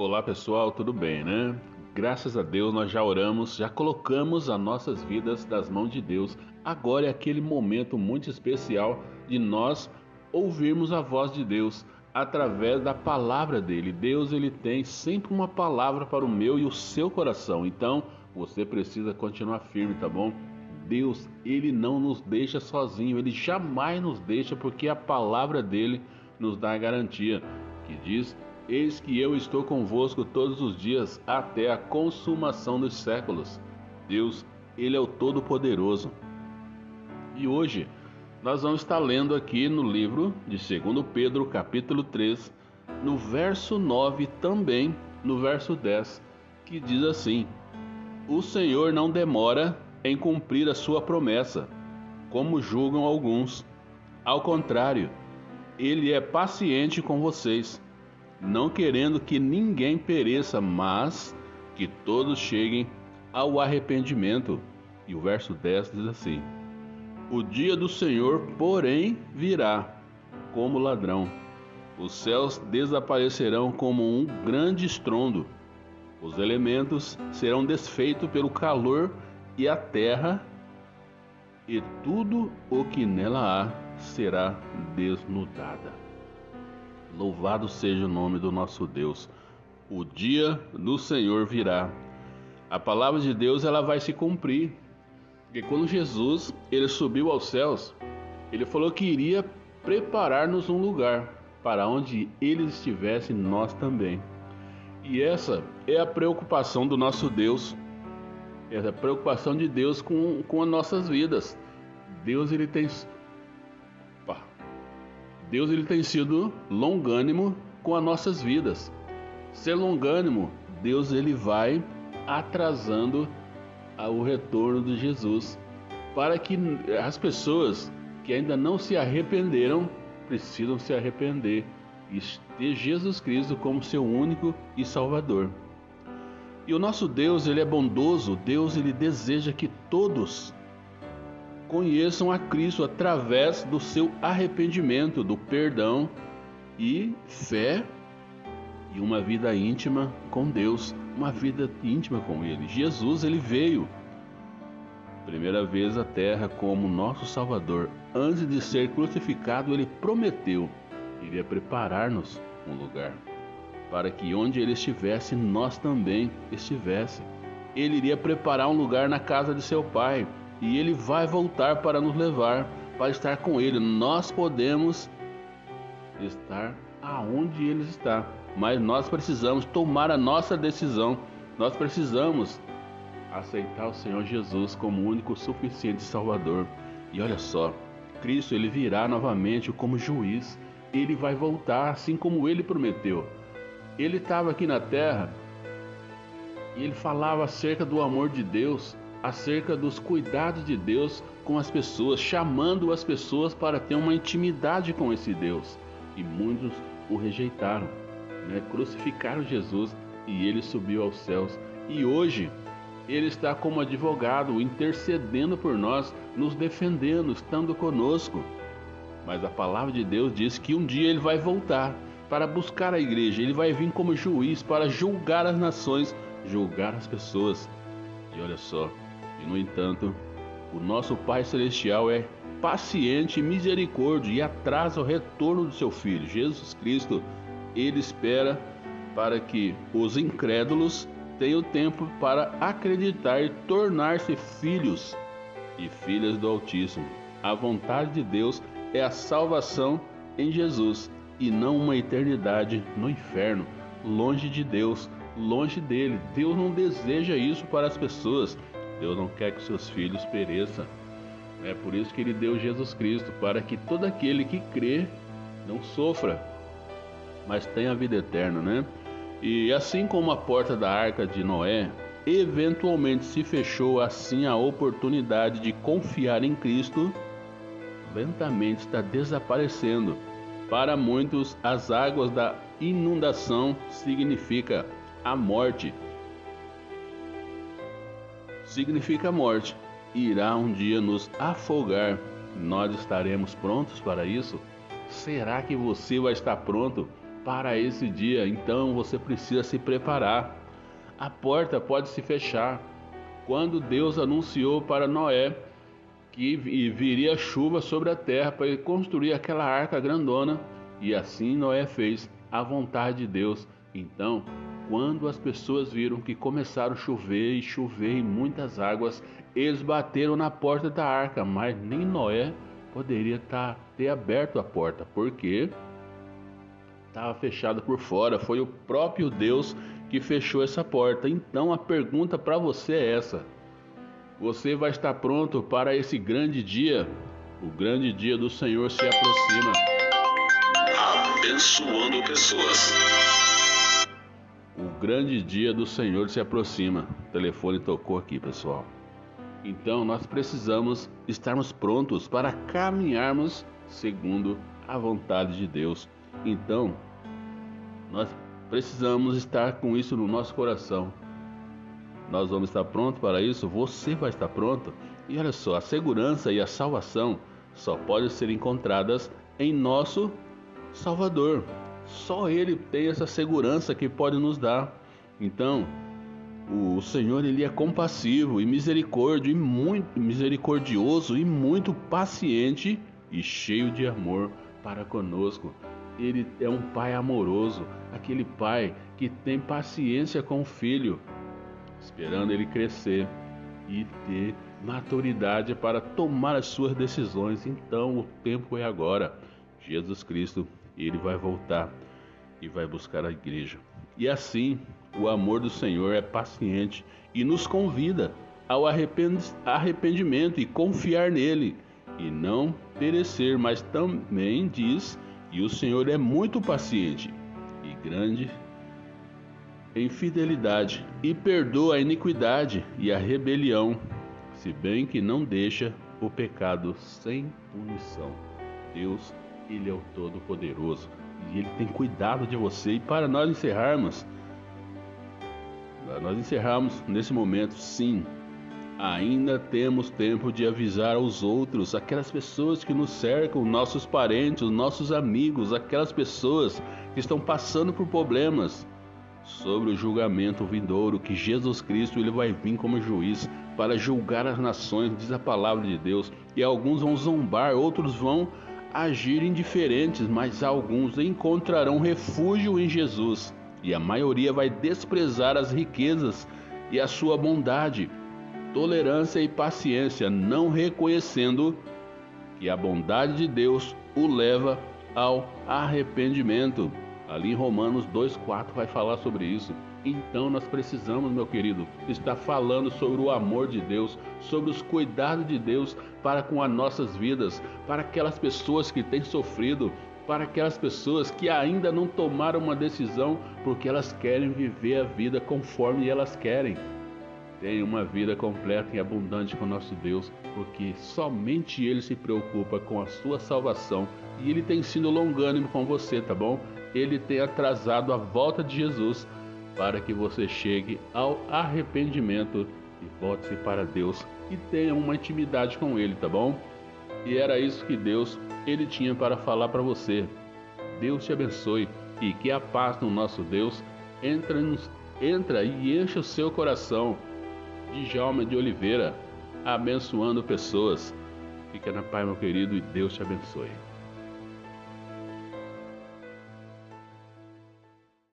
Olá pessoal, tudo bem, né? Graças a Deus nós já oramos, já colocamos as nossas vidas nas mãos de Deus. Agora é aquele momento muito especial de nós ouvirmos a voz de Deus através da palavra dele. Deus ele tem sempre uma palavra para o meu e o seu coração. Então, você precisa continuar firme, tá bom? Deus, ele não nos deixa sozinho, ele jamais nos deixa porque a palavra dele nos dá a garantia que diz: Eis que eu estou convosco todos os dias até a consumação dos séculos. Deus, ele é o todo-poderoso. E hoje nós vamos estar lendo aqui no livro de 2 Pedro, capítulo 3, no verso 9 também no verso 10, que diz assim: O Senhor não demora em cumprir a sua promessa, como julgam alguns. Ao contrário, ele é paciente com vocês, não querendo que ninguém pereça, mas que todos cheguem ao arrependimento. E o verso 10 diz assim: O dia do Senhor, porém, virá como ladrão. Os céus desaparecerão como um grande estrondo. Os elementos serão desfeitos pelo calor e a terra e tudo o que nela há será desnudada. Louvado seja o nome do nosso Deus. O dia do Senhor virá. A palavra de Deus ela vai se cumprir. Porque quando Jesus ele subiu aos céus, ele falou que iria preparar-nos um lugar para onde ele estivesse nós também. E essa é a preocupação do nosso Deus essa preocupação de Deus com, com as nossas vidas. Deus ele tem. Deus ele tem sido longânimo com as nossas vidas. Ser longânimo, Deus ele vai atrasando o retorno de Jesus para que as pessoas que ainda não se arrependeram precisam se arrepender e ter Jesus Cristo como seu único e Salvador. E o nosso Deus, ele é bondoso, Deus ele deseja que todos conheçam a Cristo através do seu arrependimento, do perdão e fé e uma vida íntima com Deus, uma vida íntima com ele. Jesus ele veio primeira vez à terra como nosso Salvador. Antes de ser crucificado, ele prometeu iria preparar-nos um lugar para que onde ele estivesse, nós também estivesse. Ele iria preparar um lugar na casa de seu pai e ele vai voltar para nos levar, para estar com ele. Nós podemos estar aonde ele está, mas nós precisamos tomar a nossa decisão. Nós precisamos aceitar o Senhor Jesus como único suficiente Salvador. E olha só, Cristo ele virá novamente como juiz. Ele vai voltar assim como ele prometeu. Ele estava aqui na terra e ele falava acerca do amor de Deus, acerca dos cuidados de Deus com as pessoas, chamando as pessoas para ter uma intimidade com esse Deus. E muitos o rejeitaram, né? crucificaram Jesus e ele subiu aos céus. E hoje ele está como advogado, intercedendo por nós, nos defendendo, estando conosco. Mas a palavra de Deus diz que um dia ele vai voltar para buscar a igreja. Ele vai vir como juiz para julgar as nações, julgar as pessoas. E olha só, no entanto, o nosso Pai Celestial é paciente e misericórdia e atrasa o retorno do seu Filho, Jesus Cristo. Ele espera para que os incrédulos tenham tempo para acreditar e tornar-se filhos e filhas do Altíssimo. A vontade de Deus é a salvação em Jesus e não uma eternidade no inferno, longe de Deus, longe dele. Deus não deseja isso para as pessoas. Deus não quer que seus filhos pereçam. É por isso que ele deu Jesus Cristo, para que todo aquele que crê não sofra, mas tenha a vida eterna, né? E assim como a porta da arca de Noé, eventualmente se fechou assim a oportunidade de confiar em Cristo, lentamente está desaparecendo para muitos, as águas da inundação significa a morte. Significa morte. Irá um dia nos afogar. Nós estaremos prontos para isso? Será que você vai estar pronto para esse dia, então você precisa se preparar. A porta pode se fechar. Quando Deus anunciou para Noé que viria chuva sobre a terra para ele construir aquela arca grandona, e assim Noé fez a vontade de Deus. Então, quando as pessoas viram que começaram a chover e chover e muitas águas, eles bateram na porta da arca, mas nem Noé poderia tá, ter aberto a porta, porque estava fechada por fora. Foi o próprio Deus que fechou essa porta. Então a pergunta para você é essa: Você vai estar pronto para esse grande dia? O grande dia do Senhor se aproxima. Abençoando pessoas. O grande dia do Senhor se aproxima. O telefone tocou aqui, pessoal. Então nós precisamos estarmos prontos para caminharmos segundo a vontade de Deus. Então, nós precisamos estar com isso no nosso coração. Nós vamos estar prontos para isso? Você vai estar pronto? E olha só, a segurança e a salvação só podem ser encontradas em nosso Salvador. Só Ele tem essa segurança que pode nos dar. Então, o Senhor ele é compassivo e misericórdio e muito misericordioso e muito paciente e cheio de amor para conosco. Ele é um pai amoroso, aquele pai que tem paciência com o filho, esperando ele crescer e ter maturidade para tomar as suas decisões. Então, o tempo é agora. Jesus Cristo, ele vai voltar e vai buscar a igreja. E assim, o amor do Senhor é paciente e nos convida ao arrependimento e confiar nele e não perecer, mas também diz: "E o Senhor é muito paciente e grande em fidelidade e perdoa a iniquidade e a rebelião, se bem que não deixa o pecado sem punição." Deus, ele é o todo poderoso e ele tem cuidado de você. E para nós encerrarmos, nós encerramos nesse momento, sim. Ainda temos tempo de avisar aos outros, aquelas pessoas que nos cercam, nossos parentes, nossos amigos, aquelas pessoas que estão passando por problemas, sobre o julgamento vindouro que Jesus Cristo ele vai vir como juiz para julgar as nações, diz a palavra de Deus. E alguns vão zombar, outros vão agir indiferentes, mas alguns encontrarão refúgio em Jesus, e a maioria vai desprezar as riquezas e a sua bondade, tolerância e paciência, não reconhecendo que a bondade de Deus o leva ao arrependimento. Ali em Romanos 2,4 vai falar sobre isso. Então nós precisamos, meu querido, estar falando sobre o amor de Deus, sobre os cuidados de Deus para com as nossas vidas, para aquelas pessoas que têm sofrido, para aquelas pessoas que ainda não tomaram uma decisão porque elas querem viver a vida conforme elas querem. Tenha uma vida completa e abundante com nosso Deus, porque somente Ele se preocupa com a sua salvação e Ele tem sido longânimo com você, tá bom? Ele tem atrasado a volta de Jesus para que você chegue ao arrependimento e volte-se para Deus e tenha uma intimidade com Ele, tá bom? E era isso que Deus ele tinha para falar para você. Deus te abençoe e que a paz no nosso Deus entra, entra e encha o seu coração. De Jalma de Oliveira, abençoando pessoas. Fica na paz, meu querido, e Deus te abençoe.